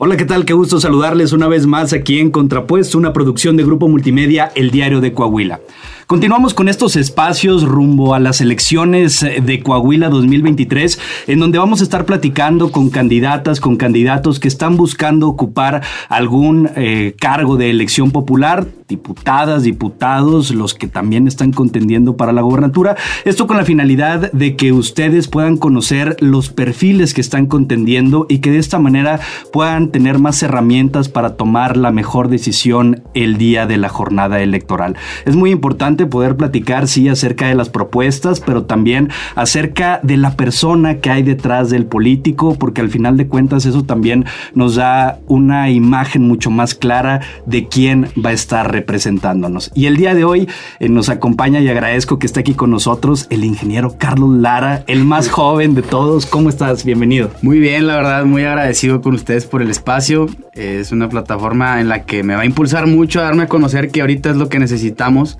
Hola, ¿qué tal? Qué gusto saludarles una vez más aquí en Contrapuesto, una producción de Grupo Multimedia, El Diario de Coahuila. Continuamos con estos espacios rumbo a las elecciones de Coahuila 2023, en donde vamos a estar platicando con candidatas, con candidatos que están buscando ocupar algún eh, cargo de elección popular, diputadas, diputados, los que también están contendiendo para la gobernatura. Esto con la finalidad de que ustedes puedan conocer los perfiles que están contendiendo y que de esta manera puedan tener más herramientas para tomar la mejor decisión el día de la jornada electoral. Es muy importante poder platicar, sí, acerca de las propuestas, pero también acerca de la persona que hay detrás del político, porque al final de cuentas eso también nos da una imagen mucho más clara de quién va a estar representándonos. Y el día de hoy eh, nos acompaña y agradezco que esté aquí con nosotros el ingeniero Carlos Lara, el más joven de todos. ¿Cómo estás? Bienvenido. Muy bien, la verdad, muy agradecido con ustedes por el espacio. Es una plataforma en la que me va a impulsar mucho a darme a conocer que ahorita es lo que necesitamos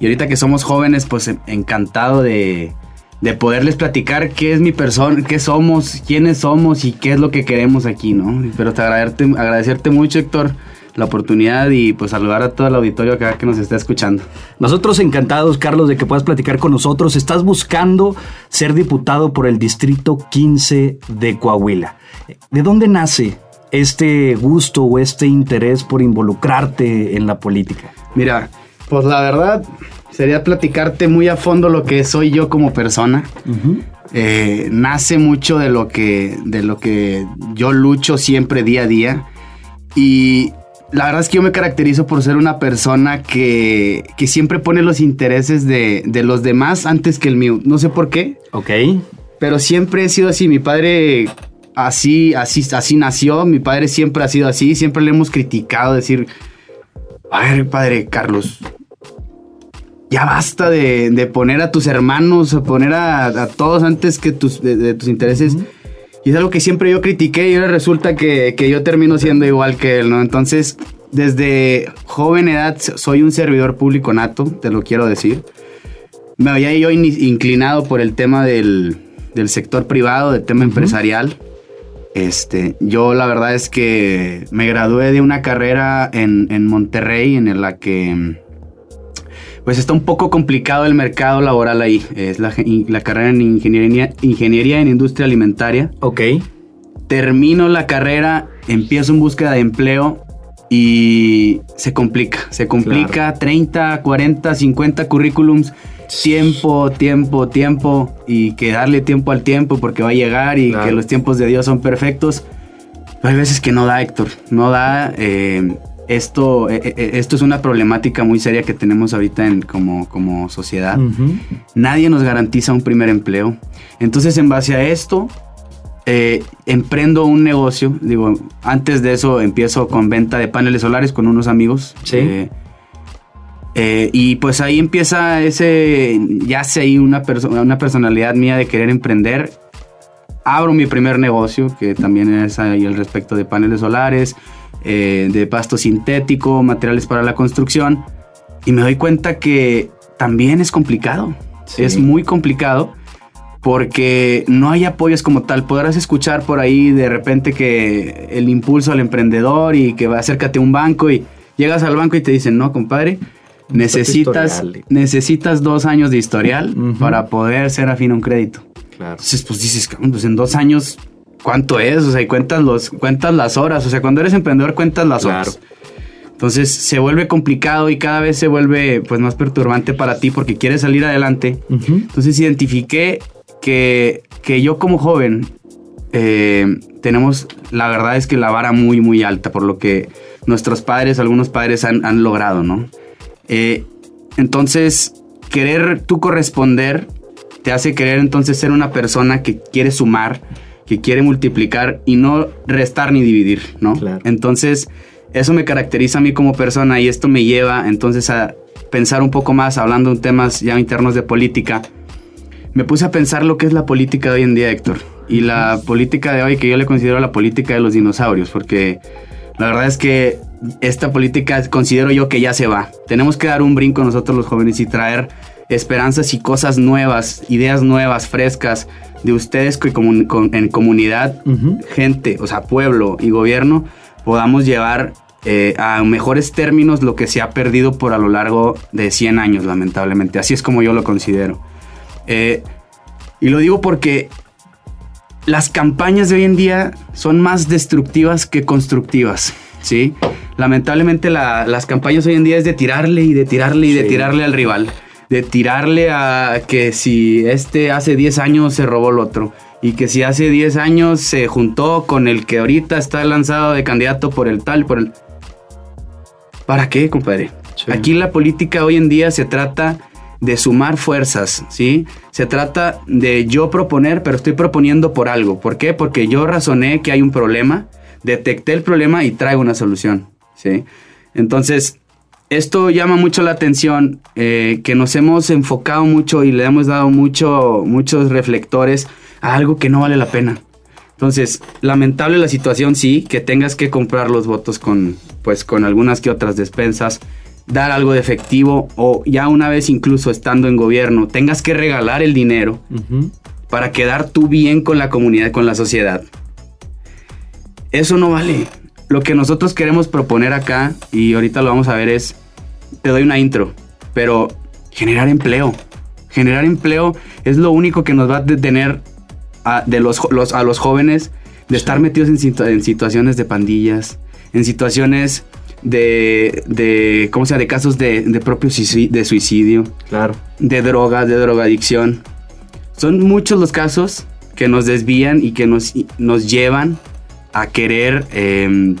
y ahorita que somos jóvenes, pues encantado de, poderles platicar qué es mi persona, qué somos, quiénes somos y qué es lo que queremos aquí, ¿no? Pero te agradecerte, agradecerte mucho, Héctor, la oportunidad y pues saludar a todo el auditorio acá que nos está escuchando. Nosotros encantados, Carlos, de que puedas platicar con nosotros. Estás buscando ser diputado por el Distrito 15 de Coahuila. ¿De dónde nace este gusto o este interés por involucrarte en la política? Mira, pues la verdad, sería platicarte muy a fondo lo que soy yo como persona. Eh, nace mucho de lo, que, de lo que yo lucho siempre día a día. Y la verdad es que yo me caracterizo por ser una persona que, que siempre pone los intereses de, de, los demás antes que el mío. No sé por qué. Ok. Pero siempre he sido así. Mi padre así, así, así nació. Mi padre siempre ha sido así. Siempre le hemos criticado, decir, a ver, padre Carlos, ya basta de, poner a tus hermanos, a poner a, todos antes que tus, de, tus intereses. Y es algo que siempre yo critiqué y ahora resulta que, yo termino siendo igual que él, ¿no? Entonces, desde joven edad soy un servidor público nato, te lo quiero decir. Me había yo inclinado por el tema del, sector privado, del tema empresarial. Este, yo la verdad es que me gradué de una carrera en, en Monterrey en la que pues está un poco complicado el mercado laboral ahí. Es la, carrera en ingeniería, ingeniería en industria alimentaria. Ok. Termino la carrera, empiezo en búsqueda de empleo y se complica. Se complica 30, 40, 50 currículums. Tiempo, tiempo, tiempo. Y que darle tiempo al tiempo porque va a llegar y que los tiempos de Dios son perfectos. Pero hay veces que no da, Héctor. No da. Eh, esto, eh, eh, esto es una problemática muy seria que tenemos ahorita en, como, como sociedad. Nadie nos garantiza un primer empleo. Entonces, en base a esto, eh, emprendo un negocio. Digo, antes de eso empiezo con venta de paneles solares con unos amigos. Sí. y pues ahí empieza ese, ya sé ahí una, una personalidad mía de querer emprender. Abro mi primer negocio, que también es ahí el respecto de paneles solares eh, de pasto sintético, materiales para la construcción. Y me doy cuenta que también es complicado. Es muy complicado porque no hay apoyos como tal. Podrás escuchar por ahí de repente que el impulso al emprendedor y que va acércate a un banco y llegas al banco y te dicen, no, compadre, necesitas, necesitas dos años de historial para poder ser afín a un crédito. Entonces, pues dices, pues en dos años cuánto es, o sea, y cuentas, los, cuentas las horas, o sea, cuando eres emprendedor cuentas las horas. Entonces se vuelve complicado y cada vez se vuelve pues más perturbante para ti porque quieres salir adelante. Entonces identifiqué que, que, yo como joven eh, tenemos, la verdad es que la vara muy, muy alta por lo que nuestros padres, algunos padres han, han logrado, ¿no? Eh, entonces, querer tú corresponder te hace querer entonces ser una persona que quiere sumar, que quiere multiplicar y no restar ni dividir, ¿no? Entonces, eso me caracteriza a mí como persona y esto me lleva entonces a pensar un poco más, hablando de temas ya internos de política. Me puse a pensar lo que es la política de hoy en día, Héctor. Y la política de hoy que yo le considero la política de los dinosaurios, porque la verdad es que esta política considero yo que ya se va. Tenemos que dar un brinco nosotros los jóvenes y traer esperanzas y cosas nuevas, ideas nuevas, frescas de ustedes que en comunidad, gente, o sea, pueblo y gobierno, podamos llevar eh, a mejores términos lo que se ha perdido por a lo largo de 100 años, lamentablemente. Así es como yo lo considero. Eh, y lo digo porque las campañas de hoy en día son más destructivas que constructivas, ¿sí? Lamentablemente las campañas hoy en día es de tirarle y de tirarle y de tirarle al rival. De tirarle a que si este hace 10 años se robó el otro. Y que si hace 10 años se juntó con el que ahorita está lanzado de candidato por el tal, por el... ¿Para qué, compadre? Aquí la política hoy en día se trata de sumar fuerzas, ¿sí? Se trata de yo proponer, pero estoy proponiendo por algo. ¿Por qué? Porque yo razoné que hay un problema, detecté el problema y traigo una solución, ¿sí? Entonces, esto llama mucho la atención, eh, que nos hemos enfocado mucho y le hemos dado mucho, muchos reflectores a algo que no vale la pena. Entonces, lamentable la situación, sí, que tengas que comprar los votos con, pues, con algunas que otras despensas, dar algo de efectivo o ya una vez incluso estando en gobierno, tengas que regalar el dinero para quedar tú bien con la comunidad, con la sociedad. Eso no vale. Lo que nosotros queremos proponer acá, y ahorita lo vamos a ver, es, te doy una intro, pero generar empleo. Generar empleo es lo único que nos va a detener a, de los, a los jóvenes de estar metidos en, en situaciones de pandillas, en situaciones de, de ¿cómo sea? De casos de, de propio de suicidio. Claro. De drogas, de drogadicción. Son muchos los casos que nos desvían y que nos, nos llevan a querer, em,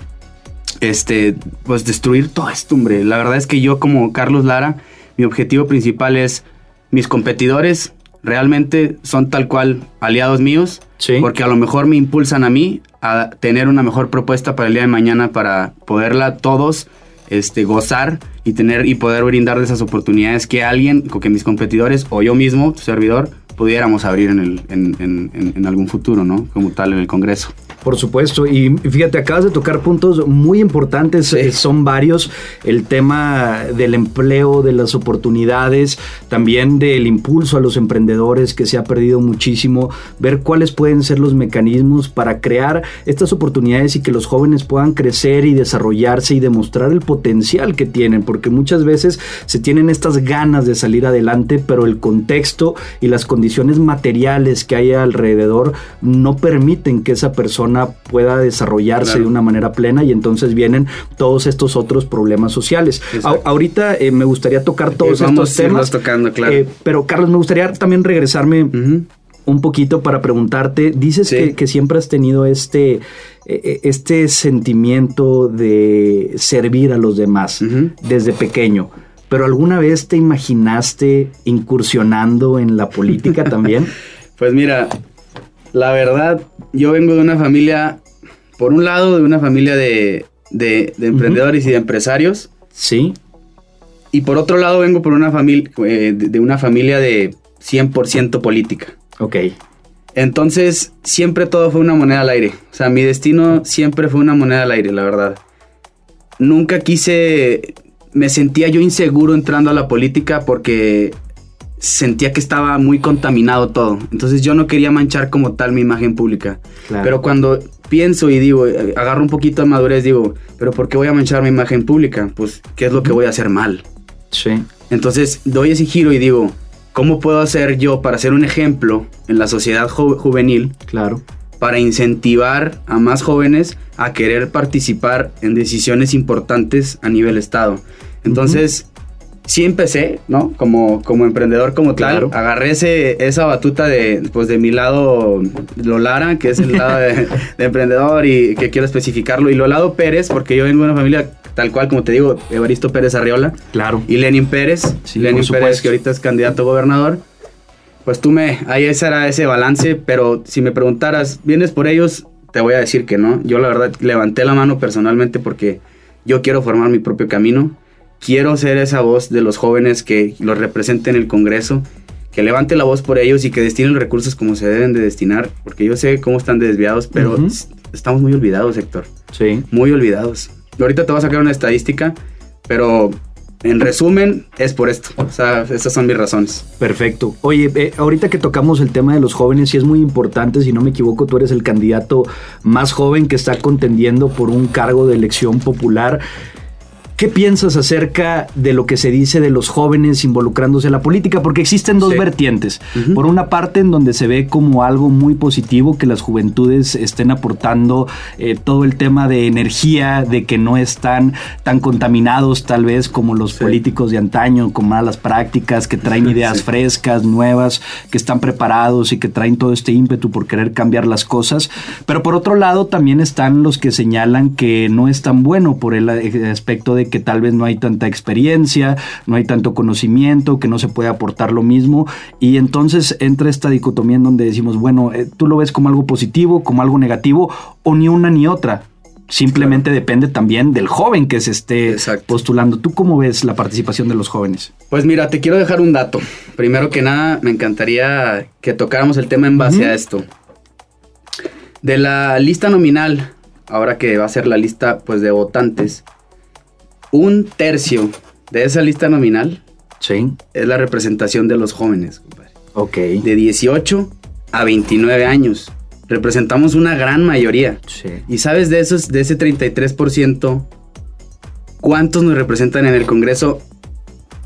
este, pues destruir todo esto, hombre. La verdad es que yo como Carlos Lara, mi objetivo principal es mis competidores realmente son tal cual aliados míos, porque a lo mejor me impulsan a mí a tener una mejor propuesta para el día de mañana para poderla todos este, gozar y tener y poder brindar de esas oportunidades que alguien, que mis competidores o yo mismo, tu servidor, pudiéramos abrir en, el, en, en algún futuro, ¿no? Como tal en el Congreso. Por supuesto, y fíjate, acabas de tocar puntos muy importantes, eh, son varios, el tema del empleo, de las oportunidades, también del impulso a los emprendedores que se ha perdido muchísimo, ver cuáles pueden ser los mecanismos para crear estas oportunidades y que los jóvenes puedan crecer y desarrollarse y demostrar el potencial que tienen, porque muchas veces se tienen estas ganas de salir adelante, pero el contexto y las condiciones materiales que hay alrededor no permiten que esa persona pueda desarrollarse de una manera plena y entonces vienen todos estos otros problemas sociales. ahorita eh, me gustaría tocar todos estos temas. tocando, claro. Eh, pero Carlos, me gustaría también regresarme un poquito para preguntarte, dices que, siempre has tenido este, e, e, este sentimiento de servir a los demás desde pequeño. ¿Pero alguna vez te imaginaste incursionando en la política también? Pues mira, la verdad, yo vengo de una familia, por un lado, de una familia de, emprendedores y de empresarios. Sí. Y por otro lado, vengo por una familia, eh, de una familia de 100% política. Ok. Entonces, siempre todo fue una moneda al aire. O sea, mi destino siempre fue una moneda al aire, la verdad. Nunca quise, me sentía yo inseguro entrando a la política porque sentía que estaba muy contaminado todo. Entonces yo no quería manchar como tal mi imagen pública. Pero cuando pienso y digo, eh, agarro un poquito de madurez, digo, pero ¿por qué voy a manchar mi imagen pública? Pues, ¿qué es lo que voy a hacer mal? Sí. Entonces doy ese giro y digo, ¿cómo puedo hacer yo para ser un ejemplo en la sociedad juvenil? Claro. Para incentivar a más jóvenes a querer participar en decisiones importantes a nivel Estado. Entonces, sí empecé, ¿no? Como, como emprendedor como tal. Agarré ese, esa batuta de, pues, de mi lado Lolara, que es el lado de, emprendedor y que quiero especificarlo. Y Lolado Pérez, porque yo vengo de una familia tal cual, como te digo, Evaristo Pérez Arriola. Claro. Y Lenin Pérez. Lenin Pérez, que ahorita es candidato a gobernador. Pues tú me, ahí ese era ese balance, pero si me preguntaras, ¿vienes por ellos? Te voy a decir que no. Yo la verdad levanté la mano personalmente porque yo quiero formar mi propio camino quiero ser esa voz de los jóvenes que los represente en el Congreso, que levante la voz por ellos y que destinen los recursos como se deben de destinar, porque yo sé cómo están desviados, pero estamos muy olvidados, Héctor. Sí. Muy olvidados. Ahorita te voy a sacar una estadística, pero en resumen, es por esto. O sea, esas son mis razones. Perfecto. Oye, eh, ahorita que tocamos el tema de los jóvenes, sí es muy importante, si no me equivoco, tú eres el candidato más joven que está contendiendo por un cargo de elección popular. ¿Qué piensas acerca de lo que se dice de los jóvenes involucrándose en la política? Porque existen dos vertientes. Por una parte, en donde se ve como algo muy positivo que las juventudes estén aportando eh, todo el tema de energía, de que no están tan contaminados tal vez como los políticos de antaño, con malas prácticas, que traen ideas frescas, nuevas, que están preparados y que traen todo este ímpetu por querer cambiar las cosas. Pero por otro lado, también están los que señalan que no es tan bueno por el eh, aspecto de que tal vez no hay tanta experiencia, no hay tanto conocimiento, que no se puede aportar lo mismo. Y entonces entra esta dicotomía en donde decimos, bueno, eh, tú lo ves como algo positivo, como algo negativo, o ni una ni otra. Simplemente depende también del joven que se esté postulando. ¿Tú cómo ves la participación de los jóvenes? Pues mira, te quiero dejar un dato. Primero que nada, me encantaría que tocáramos el tema en base a esto. De la lista nominal, ahora que va a ser la lista pues de votantes, un tercio de esa lista nominal es la representación de los jóvenes, compadre. Ok. De 18 a 29 años. Representamos una gran mayoría. Sí. Y sabes de esos, de ese 33%, ¿cuántos nos representan en el Congreso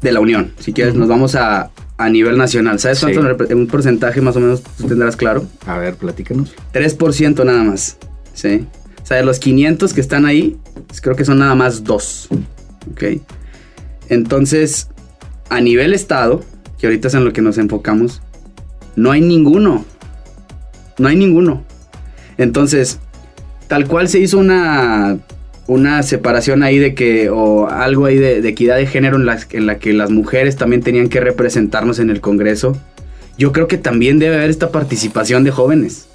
de la Unión? Si quieres, nos vamos a, nivel nacional. ¿Sabes cuánto? Un porcentaje más o menos tú tendrás claro. A ver, platícanos. 3% nada más. Sí. O sea, de los 500 que están ahí, creo que son nada más dos. ¿Ok? Entonces, a nivel estado, que ahorita es en lo que nos enfocamos, no hay ninguno. No hay ninguno. Entonces, tal cual se hizo una, una separación ahí de que, o algo ahí de, equidad de género en la, en la que las mujeres también tenían que representarnos en el Congreso, yo creo que también debe haber esta participación de jóvenes.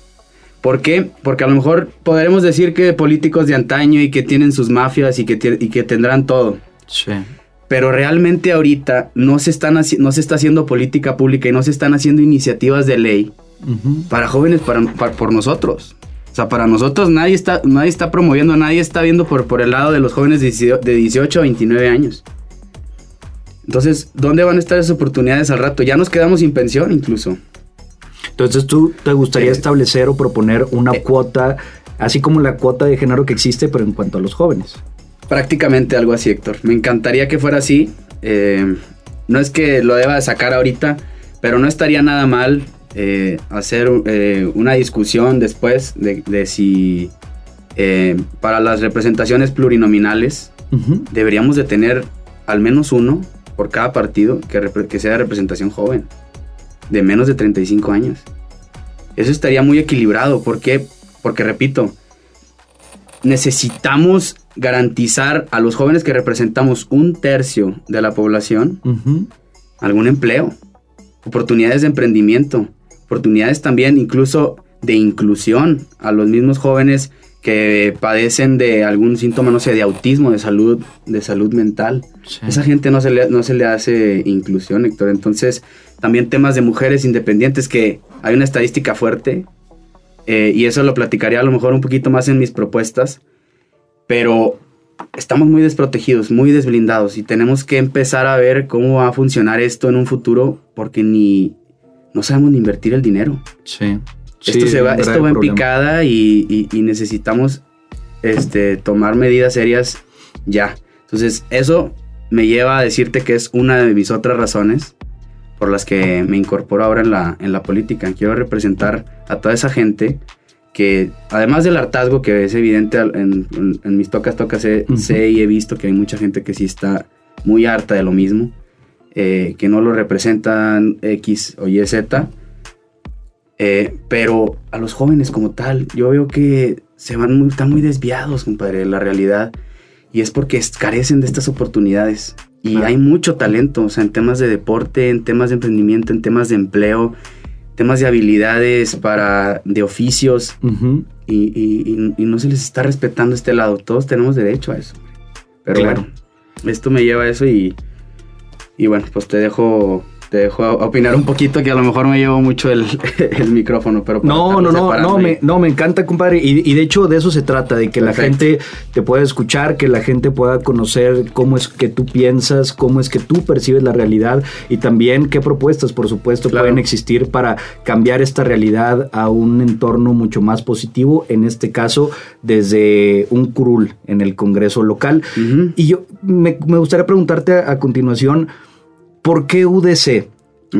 ¿Por qué? Porque a lo mejor podremos decir que políticos de antaño y que tienen sus mafias y que, y que tendrán todo. Sí. Pero realmente ahorita no se, están no se está haciendo política pública y no se están haciendo iniciativas de ley para jóvenes, para, por nosotros. O sea, para nosotros nadie está, nadie está promoviendo, nadie está viendo por, por el lado de los jóvenes de 18 a 29 años. Entonces, ¿dónde van a estar esas oportunidades al rato? Ya nos quedamos sin pensión incluso. Entonces, ¿tú te gustaría eh, establecer o proponer una eh, cuota, así como la cuota de género que existe, pero en cuanto a los jóvenes? Prácticamente algo así, Héctor. Me encantaría que fuera así. Eh, no es que lo deba de sacar ahorita, pero no estaría nada mal hacer una discusión después de, si para las representaciones plurinominales deberíamos de tener al menos uno por cada partido que, que sea representación joven de menos de 35 años. Eso estaría muy equilibrado. ¿Por qué? Porque, repito, necesitamos garantizar a los jóvenes que representamos un tercio de la población algún empleo, oportunidades de emprendimiento, oportunidades también incluso de inclusión a los mismos jóvenes que padecen de algún síntoma, no sé, de autismo, de salud, de salud mental. Esa gente no se, le, no se le hace inclusión, Héctor. Entonces, también temas de mujeres independientes, que hay una estadística fuerte, eh, y eso lo platicaría a lo mejor un poquito más en mis propuestas, pero estamos muy desprotegidos, muy desblindados, y tenemos que empezar a ver cómo va a funcionar esto en un futuro, porque ni no sabemos ni invertir el dinero. Sí esto, se va, esto va en picada y, necesitamos este, tomar medidas serias ya. Entonces, eso me lleva a decirte que es una de mis otras razones por las que me incorporo ahora en la, en la política. Quiero representar a toda esa gente que, además del hartazgo que es evidente en, mis tocas, tocas, sé, y he visto que hay mucha gente que sí está muy harta de lo mismo, eh, que no lo representan X o Y, Z eh, pero a los jóvenes como tal, yo veo que se van muy, están muy desviados, compadre, de la realidad. Y es porque carecen de estas oportunidades. Y hay mucho talento, o sea, en temas de deporte, en temas de emprendimiento, en temas de empleo, temas de habilidades para, de oficios. y, no se les está respetando este lado. Todos tenemos derecho a eso. Pero bueno, esto me lleva a eso y, y bueno, pues te dejo te dejo opinar un poquito que a lo mejor me llevo mucho el, micrófono, pero no, no, no, no me, no, me encanta, compadre, y, de hecho de eso se trata, de que la gente te pueda escuchar, que la gente pueda conocer cómo es que tú piensas, cómo es que tú percibes la realidad y también qué propuestas, por supuesto, pueden existir para cambiar esta realidad a un entorno mucho más positivo, en este caso desde un curul en el Congreso local. Y yo me, gustaría preguntarte a continuación, ¿Por qué UDC?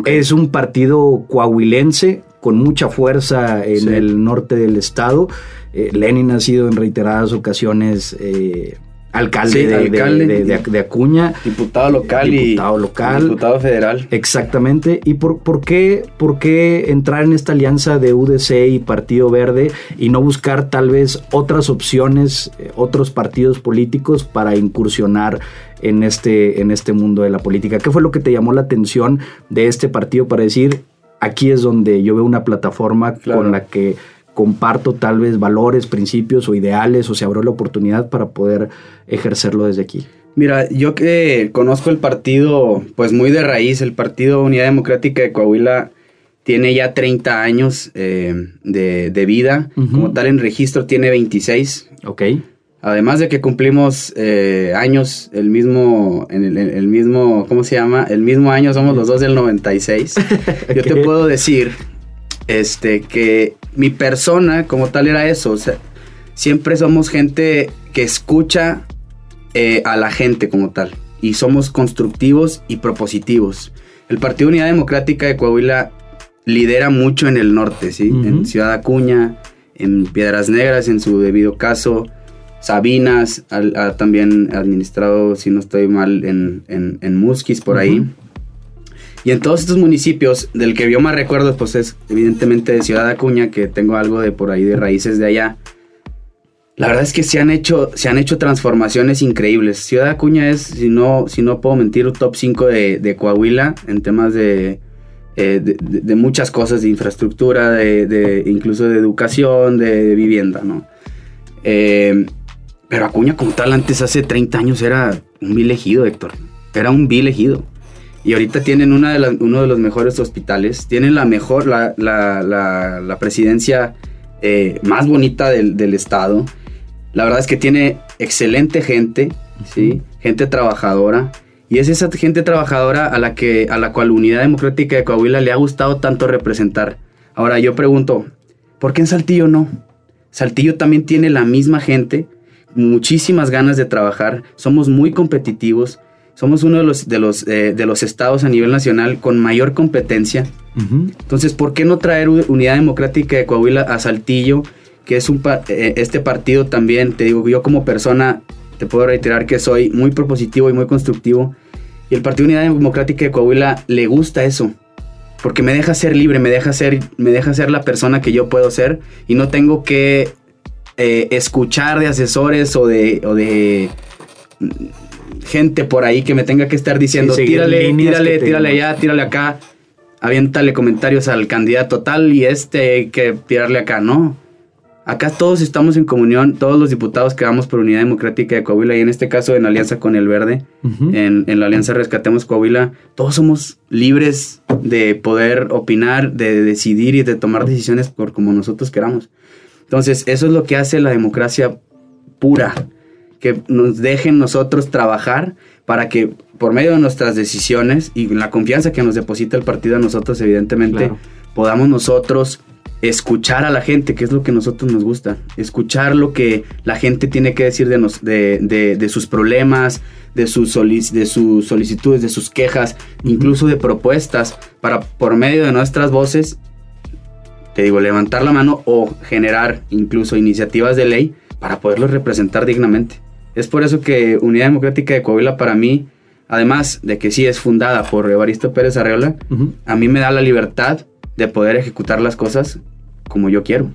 Es un partido coahuilense con mucha fuerza en el norte del estado. Eh, Lenin ha sido en reiteradas ocasiones eh, alcalde, de, Acuña. Diputado local diputado local. Diputado federal. Exactamente. ¿Y por, por, qué, por qué entrar en esta alianza de UDC y Partido Verde y no buscar tal vez otras opciones, eh, otros partidos políticos para incursionar en este, en este mundo de la política? ¿Qué fue lo que te llamó la atención de este partido para decir, aquí es donde yo veo una plataforma con la que comparto tal vez valores, principios o ideales o se abrió la oportunidad para poder ejercerlo desde aquí? Mira, yo que conozco el partido pues muy de raíz, el Partido Unidad Democrática de Coahuila tiene ya 30 años eh, de, vida, como tal en registro tiene 26. Ok. Además de que cumplimos eh, años, el mismo, en el, mismo, ¿cómo se llama? El mismo año somos los dos del 96. Yo te puedo decir este, que mi persona como tal era eso. O sea, siempre somos gente que escucha eh, a la gente como tal. Y somos constructivos y propositivos. El Partido Unidad Democrática de Coahuila lidera mucho en el norte, ¿sí? En Ciudad Acuña, en Piedras Negras, en su debido caso. Sabinas, ha, también administrado, si no estoy mal, en, en, Musquis, por ahí. Y en todos estos municipios, del que yo más recuerdo, pues es evidentemente de Ciudad Acuña, que tengo algo de por ahí de raíces de allá. La verdad es que se han hecho, se han hecho transformaciones increíbles. Ciudad Acuña es, si no, si no puedo mentir, un top 5 de, Coahuila en temas de, eh, de, muchas cosas, de infraestructura, de, incluso de educación, de, vivienda, ¿no? Eh, pero Acuña como tal antes, hace 30 años, era un vil ejido, Héctor. Era un vil ejido. Y ahorita tienen una de uno de los mejores hospitales, tienen la mejor, la, la, presidencia eh, más bonita del, estado. La verdad es que tiene excelente gente, ¿sí? gente trabajadora. Y es esa gente trabajadora a la, que, a la cual Unidad Democrática de Coahuila le ha gustado tanto representar. Ahora yo pregunto, ¿por qué en Saltillo no? Saltillo también tiene la misma gente, muchísimas ganas de trabajar, somos muy competitivos, somos uno de los, de los, eh, de los estados a nivel nacional con mayor competencia. Entonces, ¿por qué no traer Unidad Democrática de Coahuila a Saltillo, que es un eh, este partido también, te digo, yo como persona te puedo reiterar que soy muy propositivo y muy constructivo. Y el Partido Unidad Democrática de Coahuila le gusta eso. Porque me deja ser libre, me deja ser, me deja ser la persona que yo puedo ser. Y no tengo que eh, escuchar de asesores o de, o de gente por ahí que me tenga que estar diciendo, tírale, tírale, tírale allá, tírale acá, aviéntale comentarios al candidato tal y este hay que tirarle acá, no. Acá todos estamos en comunión, todos los diputados que vamos por Unidad Democrática de Coahuila y en este caso en alianza con el Verde, en, la alianza Rescatemos Coahuila, todos somos libres de poder opinar, de decidir y de tomar decisiones por como nosotros queramos. Entonces, eso es lo que hace la democracia pura que nos dejen nosotros trabajar para que por medio de nuestras decisiones y la confianza que nos deposita el partido a nosotros, evidentemente, podamos nosotros escuchar a la gente, que es lo que a nosotros nos gusta, escuchar lo que la gente tiene que decir de, nos, de, de, sus problemas, de sus, de sus solicitudes, de sus quejas, incluso de propuestas, para por medio de nuestras voces, te digo, levantar la mano o generar incluso iniciativas de ley para poderlos representar dignamente. Es por eso que Unidad Democrática de Coahuila para mí, además de que sí es fundada por Evaristo Pérez Arreola, a mí me da la libertad de poder ejecutar las cosas como yo quiero.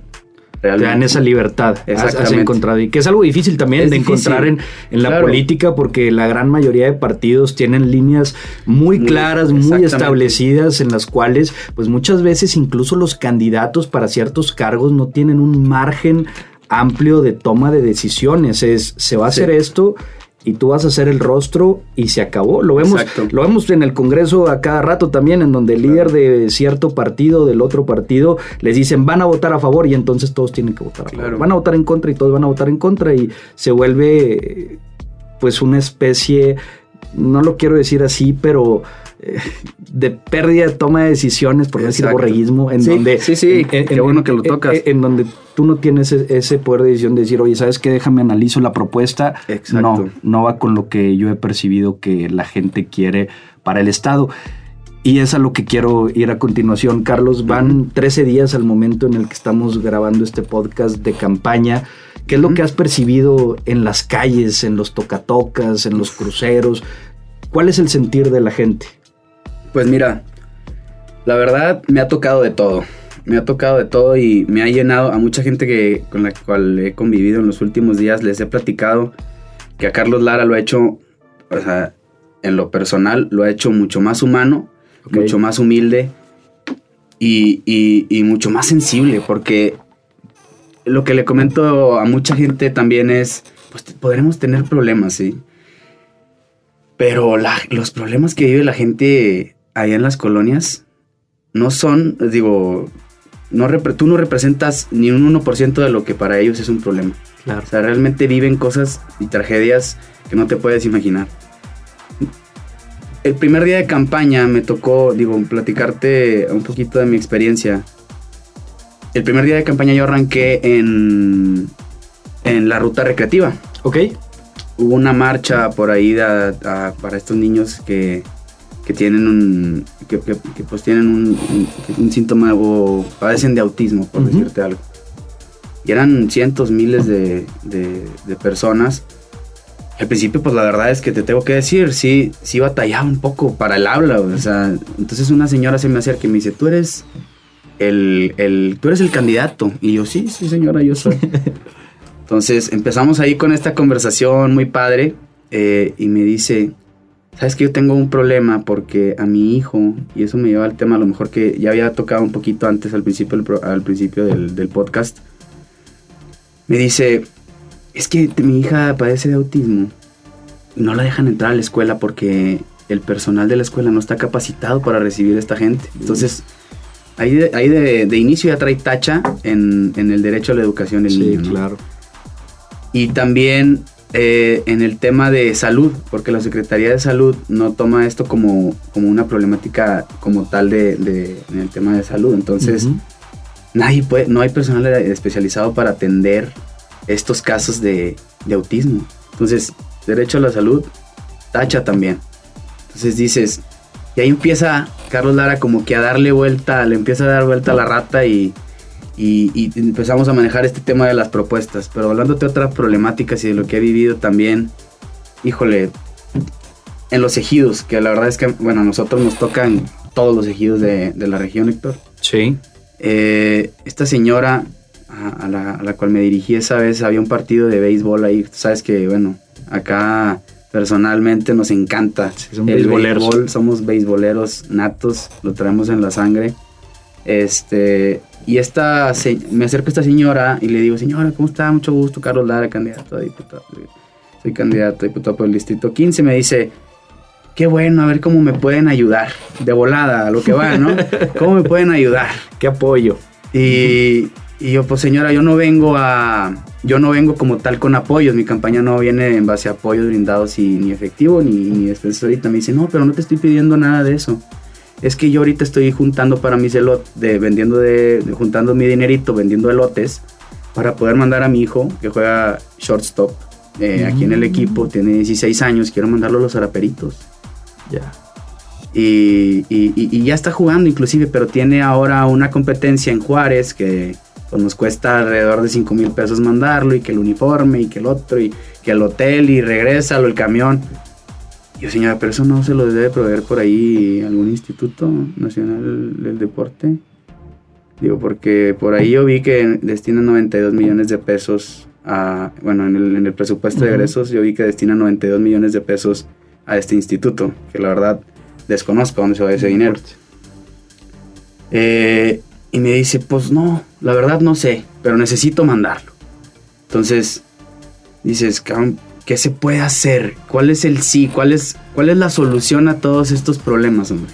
Realmente. Te dan esa libertad, has, encontrado. Y que es algo difícil también de encontrar en, la política, porque la gran mayoría de partidos tienen líneas muy, claras, muy establecidas, en las cuales, pues muchas veces incluso los candidatos para ciertos cargos no tienen un margen amplio de toma de decisiones. Es, se va a hacer esto y tú vas a hacer el rostro y se acabó. Lo vemos, Exacto. lo vemos en el Congreso a cada rato también, en donde el líder de cierto partido, del otro partido, les dicen van a votar a favor y entonces todos tienen que votar a favor. Van a votar en contra y todos van a votar en contra y se vuelve pues una especie, no lo quiero decir así, pero eh, de pérdida de toma de decisiones, por decir borreguismo, en Sí, donde... sí, sí, en- qué en- bueno que lo tocas. En, en donde tú no tienes e- ese poder de decisión de decir, oye, ¿sabes qué? Déjame analizo la propuesta. Exacto. No, no va con lo que yo he percibido que la gente quiere para el Estado. Y es a lo que quiero ir a continuación, Carlos. Van 13 días al momento en el que estamos grabando este podcast de campaña. ¿Qué es lo que has percibido en las calles, en los tocatocas, en los cruceros? ¿Cuál es el sentir de la gente? Pues mira, la verdad me ha tocado de todo. Me ha tocado de todo y me ha llenado a mucha gente que, con la cual he convivido en los últimos días. Les he platicado que a Carlos Lara lo ha hecho, o sea, en lo personal, lo ha hecho mucho más humano, mucho más humilde y, y- y mucho más sensible. Porque lo que le comento a mucha gente también es, pues podremos tener problemas, ¿sí? Pero la- los problemas que vive la gente allá en las colonias no son, digo, no tú no representas ni un 1% de lo que para ellos es un problema. Claro. O sea, realmente viven cosas y tragedias que no te puedes imaginar. El primer día de campaña me tocó, digo, platicarte un poquito de mi experiencia. El primer día de campaña yo arranqué en, en la ruta recreativa ¿Ok? hubo una marcha por ahí da- a- para estos niños que, que tienen un que, que- que, pues tienen un, un- un síntoma o padecen de autismo por Ujú. decirte algo y eran cientos miles de, de- de personas al principio pues la verdad es que te tengo que decir sí sí batallaba un poco para el habla o sea entonces una señora se me acerca y me dice tú eres el, el tú eres el candidato y yo sí sí señora yo soy entonces empezamos ahí con esta conversación muy padre eh, y me dice, sabes que yo tengo un problema porque a mi hijo, y eso me lleva al tema a lo mejor que ya había tocado un poquito antes al principio, al principio del, del podcast, me dice, es que mi hija padece de autismo y no la dejan entrar a la escuela porque el personal de la escuela no está capacitado para recibir a esta gente. Entonces... Ahí, de, ahí de, de inicio ya trae tacha en, en el derecho a la educación del Sí, niño. ¿no? claro. Y también eh, en el tema de salud, porque la Secretaría de Salud no toma esto como, como una problemática como tal de, de- en el tema de salud. Entonces, Ujú. nadie puede, no hay personal especializado para atender estos casos de, de autismo. Entonces, derecho a la salud, tacha también. Entonces dices, y ahí empieza Carlos Lara como que a darle vuelta, le empieza a dar vuelta a la rata y, y- y empezamos a manejar este tema de las propuestas. Pero hablando de otras problemáticas y de lo que he vivido también, híjole, en los ejidos, que la verdad es que, bueno, a nosotros nos tocan todos los ejidos de, de la región, Héctor. Sí. Eh, esta señora a, a la, a la cual me dirigí esa vez, había un partido de béisbol ahí. Sabes que, bueno, acá personalmente nos encanta Sí, son beisboleros. béisbol, somos beisboleros natos, lo traemos en la sangre. Este, y esta, se- me acerco a esta señora y le digo, señora, ¿cómo está? Mucho gusto, Carlos Lara, candidato a diputado. Soy candidato a diputado por el distrito 15. Me dice, qué bueno, a ver cómo me pueden ayudar. De volada, a lo que va, ¿no? ¿Cómo me pueden ayudar? ¿Qué apoyo? Y, y yo, pues señora, yo no vengo a. Yo no vengo como tal con apoyos. Mi campaña no viene en base a apoyos brindados y ni efectivo ni, ni después ahorita. Me dice, no, pero no te estoy pidiendo nada de eso. Es que yo ahorita estoy juntando para mis elotes, de, vendiendo de, de- juntando mi dinerito, vendiendo elotes, para poder mandar a mi hijo, que juega shortstop, eh, aquí en el Mm. equipo, tiene 16 años, quiero mandarlo a los araperitos. Ya. Y, y- y- y ya está jugando inclusive, pero tiene ahora una competencia en Juárez que pues, nos cuesta alrededor de 5 mil pesos mandarlo y que el uniforme y que el otro y que el hotel y regresa el camión. Y yo, señora, pero eso no se lo debe proveer por ahí algún instituto nacional del deporte. Digo, porque por ahí yo vi que destinan 92 millones de pesos a, bueno, en el, en el presupuesto de egresos yo vi que destinan 92 millones de pesos a este instituto, que la verdad desconozco dónde se va ese dinero. Eh, y me dice, pues no, la verdad no sé, pero necesito mandarlo. Entonces, dices, ¿qué se puede hacer? ¿Cuál es el sí? ¿Cuál es, cuál es la solución a todos estos problemas, hombre?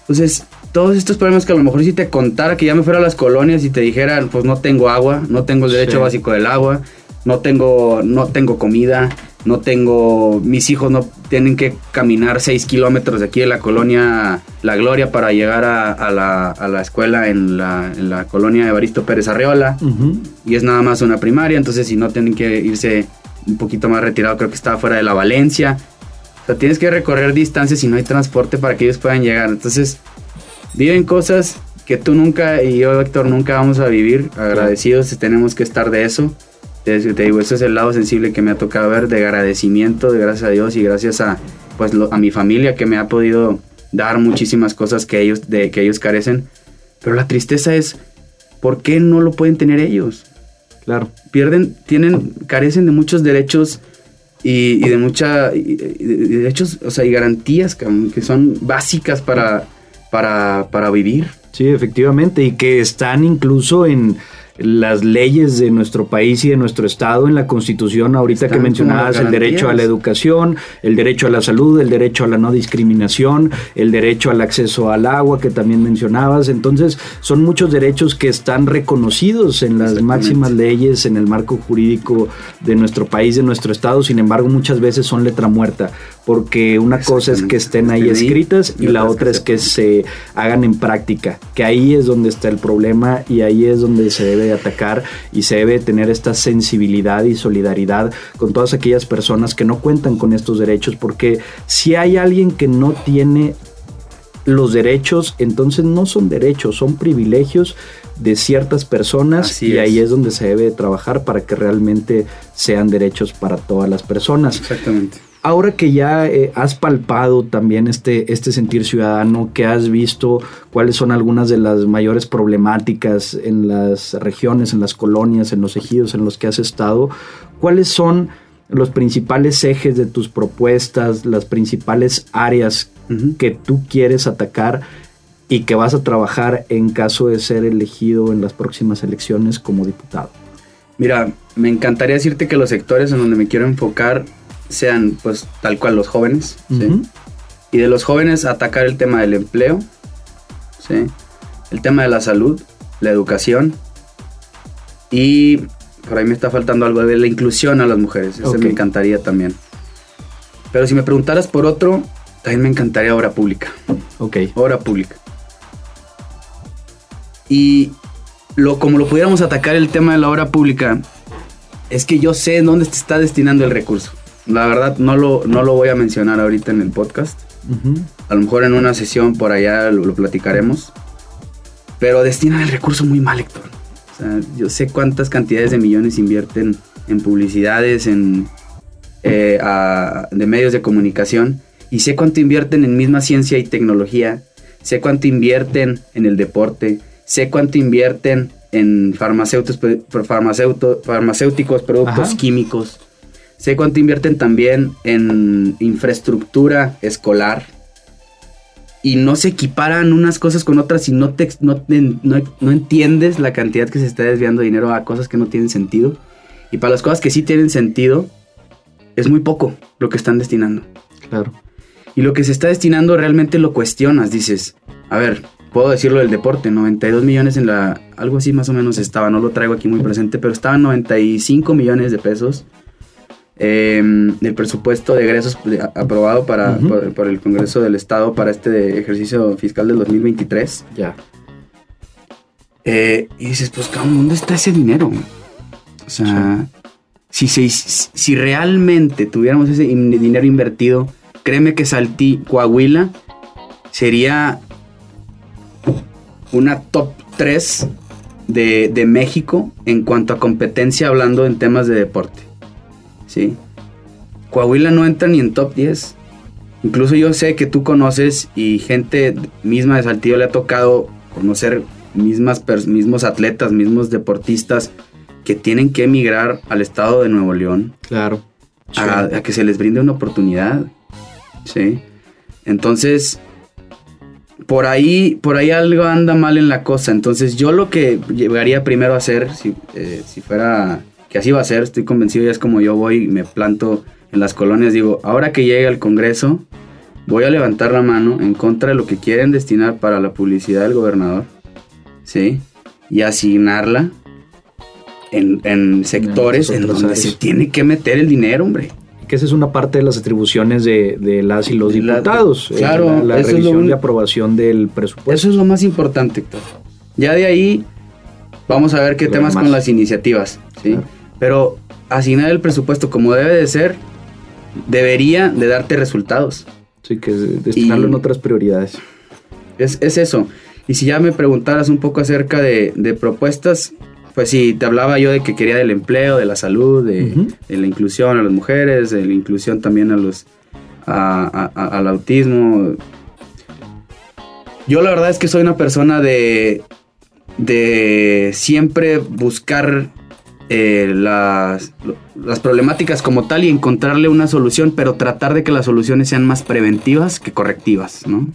Entonces, todos estos problemas que a lo mejor si te contara que ya me fuera a las colonias y te dijeran, pues no tengo agua, no tengo el derecho Sí. básico del agua, no tengo, no tengo comida, no tengo, mis hijos no tienen que caminar 6 kilómetros de aquí de la colonia La Gloria para llegar a, a la, a la escuela en la, en la colonia Evaristo Pérez Arreola Ujú. y es nada más una primaria, entonces si no tienen que irse un poquito más retirado, creo que estaba fuera de la Valencia. O sea, tienes que recorrer distancias y no hay transporte para que ellos puedan llegar. Entonces, viven cosas que tú nunca y yo, Héctor, nunca vamos a vivir. Agradecidos, tenemos que estar de eso. Te, te digo, ese es el lado sensible que me ha tocado ver de agradecimiento, de gracias a Dios y gracias a, pues, lo- a mi familia que me ha podido dar muchísimas cosas que ellos, de, que ellos carecen. Pero la tristeza es, ¿por qué no lo pueden tener ellos? Claro. pierden, tienen, carecen de muchos derechos y, y de mucha y- y de- de derechos, o sea, y garantías cabrón, que son básicas para, para, para vivir. Sí, efectivamente, y que están incluso en las leyes de nuestro país y de nuestro estado, en la constitución, ahorita Están que mencionabas el derecho a la educación, el derecho a la salud, el derecho a la no discriminación, el derecho al acceso al agua que también mencionabas, entonces son muchos derechos que están reconocidos en las máximas leyes, en el marco jurídico de nuestro país, de nuestro estado, sin embargo muchas veces son letra muerta, porque una cosa es que estén ahí escritas y la otra es que se hagan en práctica, que ahí es donde está el problema y ahí es donde se debe atacar y se debe tener esta sensibilidad y solidaridad con todas aquellas personas que no cuentan con estos derechos, porque si hay alguien que no tiene los derechos, entonces no son derechos, son privilegios de ciertas personas Así y es. ahí es donde se debe de trabajar para que realmente sean derechos para todas las personas. Exactamente. Ahora que ya eh, has palpado también este, este sentir ciudadano, que has visto cuáles son algunas de las mayores problemáticas en las regiones, en las colonias, en los ejidos en los que has estado, ¿cuáles son los principales ejes de tus propuestas, las principales áreas que tú quieres atacar y que vas a trabajar en caso de ser elegido en las próximas elecciones como diputado? Mira, me encantaría decirte que los sectores en donde me quiero enfocar sean pues tal cual los jóvenes. Y de los jóvenes atacar el tema del empleo, ¿sí? El tema de la salud, la educación y por ahí me está faltando algo de la inclusión a las mujeres, ese Ok. me encantaría también. Pero si me preguntaras por otro, también me encantaría obra pública, Ok. obra pública. Y lo, como lo pudiéramos atacar el tema de la obra pública, es que yo sé en dónde se está destinando el recurso. La verdad no lo, no lo voy a mencionar ahorita en el podcast. A lo mejor en una sesión por allá lo, lo platicaremos. Pero destinan el recurso muy mal, Héctor. O sea, yo sé cuántas cantidades de millones invierten en publicidades, en eh, a- de medios de comunicación. Y sé cuánto invierten en misma ciencia y tecnología. Sé cuánto invierten en el deporte. Sé cuánto invierten en farmacéuticos, farmacéuticos productos Ajá. químicos. Sé cuánto invierten también en infraestructura escolar. Y no se equiparan unas cosas con otras y no, te, no, no- no entiendes la cantidad que se está desviando de dinero a cosas que no tienen sentido. Y para las cosas que sí tienen sentido, es muy poco lo que están destinando. Claro. Y lo que se está destinando realmente lo cuestionas. Dices, a ver, puedo decirlo del deporte, 92 millones en la... Algo así más o menos estaba, no lo traigo aquí muy presente, pero estaban 95 millones de pesos eh, del presupuesto de egresos aprobado para, por, por el Congreso del Estado para este ejercicio fiscal del 2023. Ya. Eh, y dices, pues, cabrón, ¿dónde está ese dinero? O sea, si, se- si realmente tuviéramos ese in- dinero invertido, créeme que Saltí, Coahuila, sería una top 3 de, de México en cuanto a competencia hablando en temas de deporte. ¿Sí? Coahuila no entra ni en top 10. Incluso yo sé que tú conoces y gente misma de Saltillo le ha tocado conocer mismas mismos atletas, mismos deportistas que tienen que emigrar al estado de Nuevo León Claro. a, a que se les brinde una oportunidad. ¿Sí? Entonces, por ahí, por ahí algo anda mal en la cosa. Entonces, yo lo que llegaría primero a hacer, si, eh, si fuera que así va a ser, estoy convencido, ya es como yo voy y me planto en las colonias, digo, ahora que llegue al Congreso, voy a levantar la mano en contra de lo que quieren destinar para la publicidad del gobernador, ¿sí? Y asignarla en, sectores en donde se tiene que meter el dinero, hombre. Que esa es una parte de las atribuciones de, las y los diputados. Eh, claro, la, revisión de aprobación del presupuesto. Eso es lo más importante, Héctor. Ya de ahí vamos a ver qué temas con las iniciativas, ¿sí? Pero asignar el presupuesto como debe de ser, debería de darte resultados. Sí, que destinarlo en otras prioridades. Es, eso. Y si ya me preguntaras un poco acerca de, propuestas, pues sí, te hablaba yo de que quería del empleo, de la salud, de, la inclusión a las mujeres, de la inclusión también a los al autismo. Yo la verdad es que soy una persona de, de siempre buscar eh, las, las, problemáticas como tal y encontrarle una solución, pero tratar de que las soluciones sean más preventivas que correctivas, ¿no?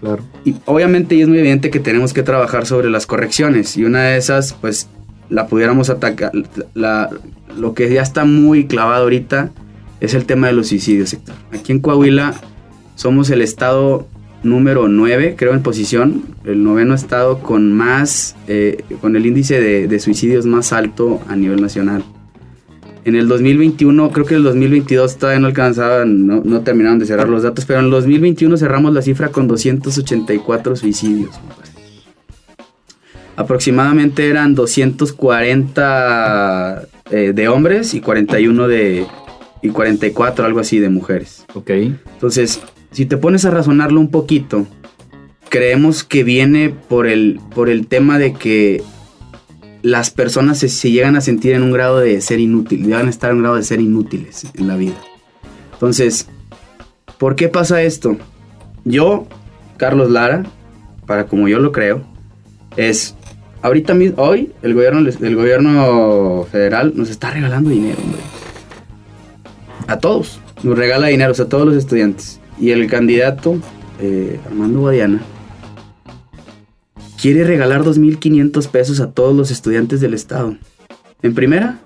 Claro. Y obviamente y es muy evidente que tenemos que trabajar sobre las correcciones y una de esas, pues, la pudiéramos atacar, la, lo que ya está muy clavado ahorita es el tema de los suicidios, sector. Aquí en Coahuila somos el estado número 9, creo, en posición, el noveno estado con más, eh, con el índice de, suicidios más alto a nivel nacional. En el 2021, creo que en el 2022 todavía no alcanzaban, no, no terminaron de cerrar los datos, pero en el 2021 cerramos la cifra con 284 suicidios. Aproximadamente eran 240 eh, de hombres y 41 de, y 44, algo así, de mujeres. Ok. Entonces, si te pones a razonarlo un poquito, creemos que viene por el, por el tema de que las personas se, llegan a sentir en un grado de ser inútiles, llegan a estar en un grado de ser inútiles en la vida. Entonces, ¿por qué pasa esto? Yo, Carlos Lara, para como yo lo creo, es ahorita mismo, hoy el gobierno, el gobierno federal nos está regalando dinero, hombre. A todos, nos regala dinero, a todos los estudiantes. Y el candidato, eh, Armando Guadiana, quiere regalar 2.500 pesos a todos los estudiantes del Estado. En primera,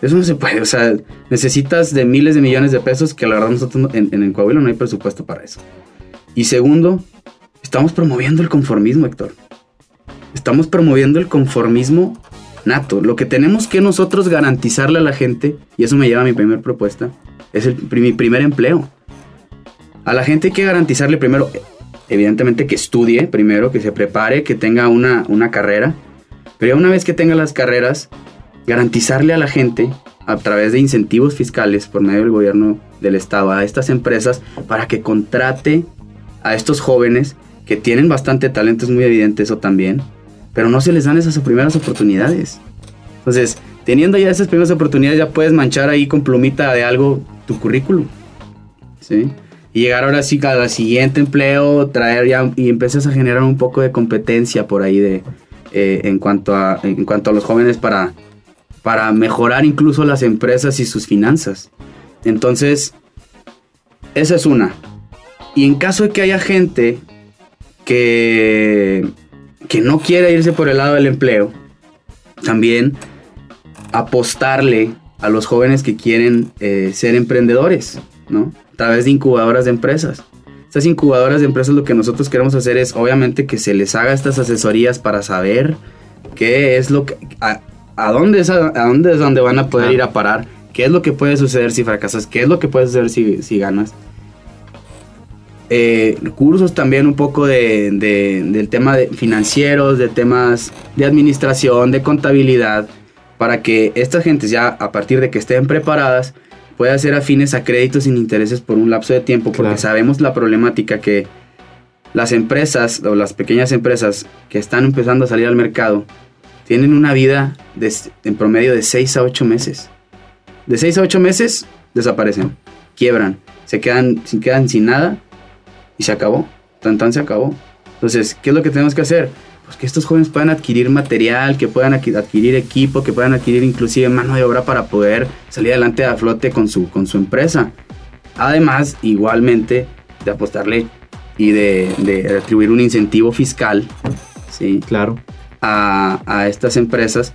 eso no se puede. O sea, necesitas de miles de millones de pesos que la verdad nosotros en, en Coahuila no hay presupuesto para eso. Y segundo, estamos promoviendo el conformismo, Héctor. Estamos promoviendo el conformismo nato. Lo que tenemos que nosotros garantizarle a la gente, y eso me lleva a mi primera propuesta, es el, mi primer empleo. A la gente hay que garantizarle primero, evidentemente que estudie primero, que se prepare, que tenga una, una carrera. Pero ya una vez que tenga las carreras, garantizarle a la gente a través de incentivos fiscales por medio del gobierno del estado a estas empresas para que contrate a estos jóvenes que tienen bastante talento, es muy evidente eso también, pero no se les dan esas primeras oportunidades. Entonces, teniendo ya esas primeras oportunidades, ya puedes manchar ahí con plumita de algo tu currículum. ¿Sí? Y llegar ahora sí al siguiente empleo, traer ya y empiezas a generar un poco de competencia por ahí de eh, en cuanto a en cuanto a los jóvenes para para mejorar incluso las empresas y sus finanzas. Entonces, esa es una. Y en caso de que haya gente que que no quiere irse por el lado del empleo, también apostarle a los jóvenes que quieren eh, ser emprendedores, ¿no? Través de incubadoras de empresas. Estas incubadoras de empresas lo que nosotros queremos hacer es obviamente que se les haga estas asesorías para saber qué es lo que... a, dónde, es, a, dónde es donde van a poder ir a parar, qué es lo que puede suceder si fracasas, qué es lo que puede suceder si, si ganas. Eh, cursos también un poco de, del tema de financieros, de temas de administración, de contabilidad, para que estas gentes ya a partir de que estén preparadas puede ser afines a créditos sin intereses por un lapso de tiempo, porque sabemos la problemática que las empresas o las pequeñas empresas que están empezando a salir al mercado tienen una vida en promedio de 6 a 8 meses. De 6 a 8 meses desaparecen, quiebran, se quedan, se quedan sin nada y se acabó. Tan tan se acabó. Entonces, ¿qué es lo que tenemos que hacer? Pues, que estos jóvenes puedan adquirir material, que puedan adquirir equipo, que puedan adquirir inclusive mano de obra para poder salir adelante a flote con su, con su empresa. Además, igualmente, de apostarle y de, de atribuir un incentivo fiscal, ¿sí? Claro. A, a estas empresas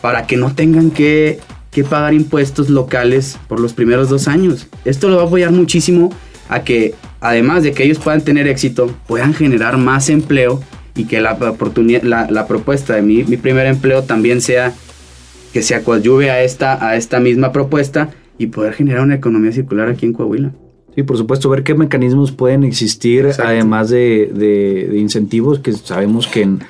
para que no tengan que, que pagar impuestos locales por los primeros dos años. Esto lo va a apoyar muchísimo a que, además de que ellos puedan tener éxito, puedan generar más empleo y que la, oportunidad, la, propuesta de mi, mi, primer empleo también sea que se acuadyuve a esta, a esta misma propuesta y poder generar una economía circular aquí en Coahuila. Sí, por supuesto, ver qué mecanismos pueden existir, además de, de, incentivos que sabemos que en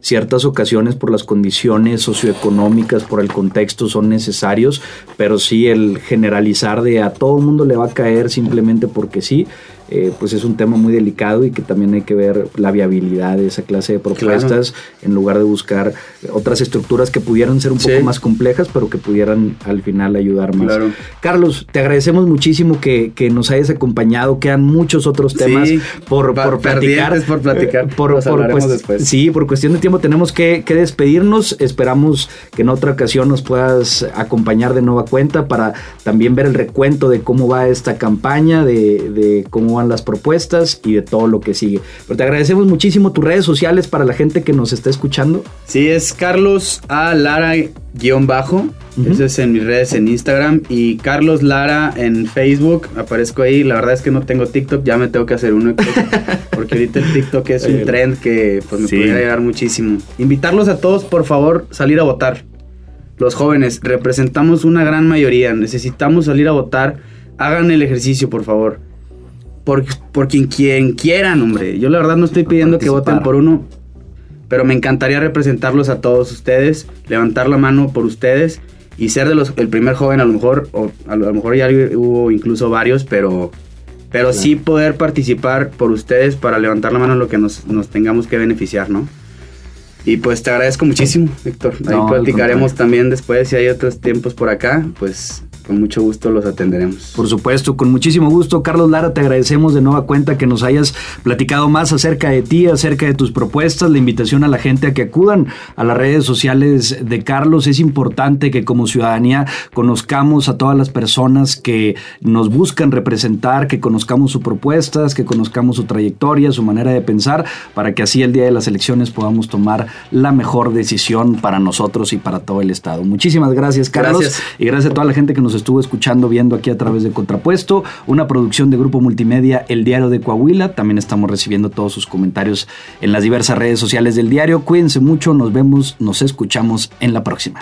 ciertas ocasiones por las condiciones socioeconómicas, por el contexto son necesarios, pero sí el generalizar de a todo el mundo le va a caer simplemente porque sí, eh, pues es un tema muy delicado y que también hay que ver la viabilidad de esa clase de propuestas en lugar de buscar otras estructuras que pudieran ser un poco más complejas, pero que pudieran al final ayudar más. Carlos, te agradecemos muchísimo que, nos hayas acompañado. Quedan muchos otros temas por, por platicar. por platicar. Por, después. Sí, por cuestión de tiempo tenemos que, despedirnos. Esperamos que en otra ocasión nos puedas acompañar de nueva cuenta para también ver el recuento de cómo va esta campaña, de, de cómo van las propuestas y de todo lo que sigue. Pero te agradecemos muchísimo tus redes sociales para la gente que nos está escuchando. Sí, es Carlos A. Lara guion bajo. Eso es en mis redes en Instagram. Y Carlos Lara en Facebook. Aparezco ahí. La verdad es que no tengo TikTok. Ya me tengo que hacer uno. Porque ahorita el TikTok es un trend que pues, me podría llegar muchísimo. Invitarlos a todos, por favor, salir a votar. Los jóvenes representamos una gran mayoría. Necesitamos salir a votar. Hagan el ejercicio, por favor por, por quien, quien quieran, hombre. Yo la verdad no estoy pidiendo que voten por uno, pero me encantaría representarlos a todos ustedes, levantar la mano por ustedes y ser de los el primer joven a lo mejor o a lo, mejor ya hubo incluso varios, pero pero sí poder participar por ustedes para levantar la mano en lo que nos, nos tengamos que beneficiar, ¿no? Y pues te agradezco muchísimo, Víctor. Ahí platicaremos también después si hay otros tiempos por acá, pues con mucho gusto los atenderemos. Por supuesto, con muchísimo gusto. Carlos Lara, te agradecemos de nueva cuenta que nos hayas platicado más acerca de ti, acerca de tus propuestas, la invitación a la gente a que acudan a las redes sociales de Carlos. Es importante que como ciudadanía conozcamos a todas las personas que nos buscan representar, que conozcamos sus propuestas, que conozcamos su trayectoria, su manera de pensar, para que así el día de las elecciones podamos tomar la mejor decisión para nosotros y para todo el Estado. Muchísimas gracias, Carlos. Gracias. Y gracias a toda la gente que estuvo escuchando, viendo aquí a través de Contrapuesto, una producción de Grupo Multimedia, El Diario de Coahuila. También estamos recibiendo todos sus comentarios en las diversas redes sociales del diario. Cuídense mucho, nos vemos, nos escuchamos en la próxima.